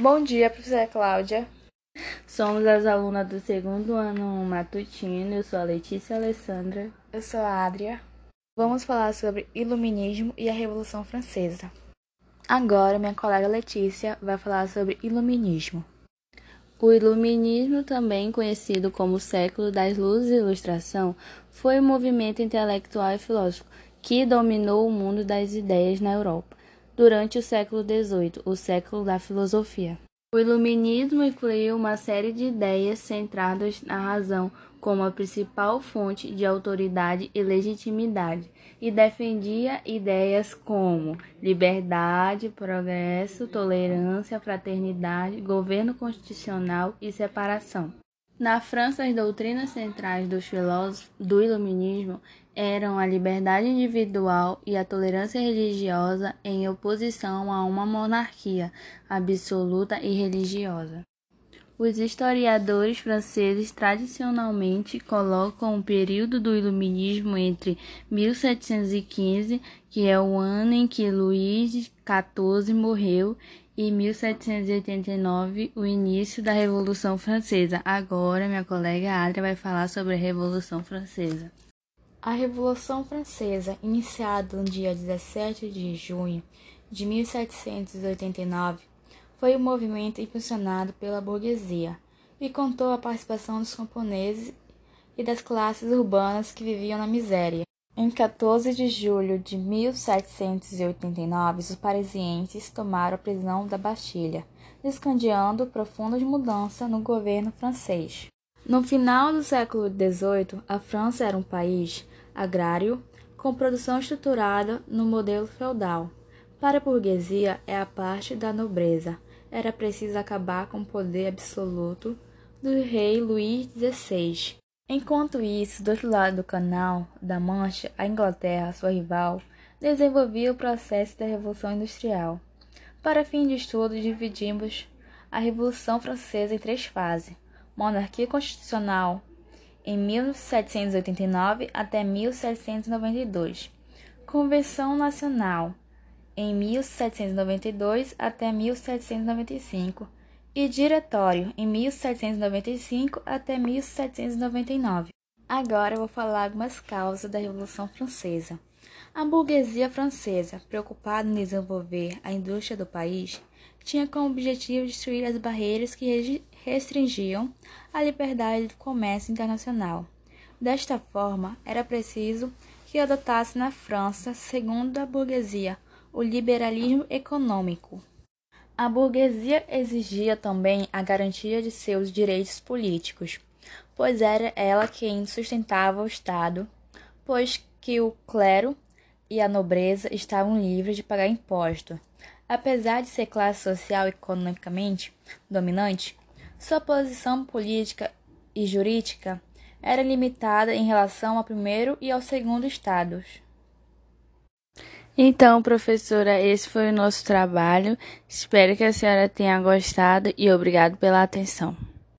Bom dia, professora Cláudia. Somos as alunas do segundo ano matutino. Eu sou a Letícia Alessandra. Eu sou a Adria. Vamos falar sobre iluminismo e a Revolução Francesa. Agora, minha colega Letícia vai falar sobre iluminismo. O Iluminismo, também conhecido como o século das luzes e ilustração, foi um movimento intelectual e filosófico que dominou o mundo das ideias na Europa durante o século XVIII, o século da filosofia. O Iluminismo incluiu uma série de ideias centradas na razão como a principal fonte de autoridade e legitimidade, e defendia ideias como liberdade, progresso, tolerância, fraternidade, governo constitucional e separação. Na França, as doutrinas centrais dos filósofos do Iluminismo eram a liberdade individual e a tolerância religiosa em oposição a uma monarquia absoluta e religiosa. Os historiadores franceses tradicionalmente colocam o período do Iluminismo entre 1715, que é o ano em que Luís XIV morreu, e 1789, o início da Revolução Francesa. Agora, minha colega Adria vai falar sobre a Revolução Francesa. A Revolução Francesa, iniciada no dia 17 de junho de 1789, foi um movimento impulsionado pela burguesia e contou a participação dos camponeses e das classes urbanas que viviam na miséria. Em 14 de julho de 1789, os parisienses tomaram a prisão da Bastilha, descandeando profundas mudanças no governo francês. No final do século XVIII, a França era um país agrário com produção estruturada no modelo feudal. Para a burguesia é a parte da nobreza. Era preciso acabar com o poder absoluto do rei Luís XVI Enquanto isso, do outro lado do Canal da Mancha, a Inglaterra, sua rival, desenvolvia o processo da Revolução Industrial. Para fim de estudo, dividimos a Revolução Francesa em três fases: monarquia constitucional em 1789 até 1792, Convenção Nacional em 1792 até 1795 e Diretório, em 1795 até 1799. Agora vou falar algumas causas da Revolução Francesa. A burguesia francesa, preocupada em desenvolver a indústria do país, tinha como objetivo destruir as barreiras que restringiam a liberdade do comércio internacional. Desta forma, era preciso que adotasse na França, segundo a burguesia, o liberalismo econômico. A burguesia exigia também a garantia de seus direitos políticos, pois era ela quem sustentava o Estado, pois que o clero e a nobreza estavam livres de pagar imposto. Apesar de ser classe social economicamente dominante, sua posição política e jurídica era limitada em relação ao primeiro e ao segundo estados. Então, professora, esse foi o nosso trabalho. Espero que a senhora tenha gostado e obrigado pela atenção.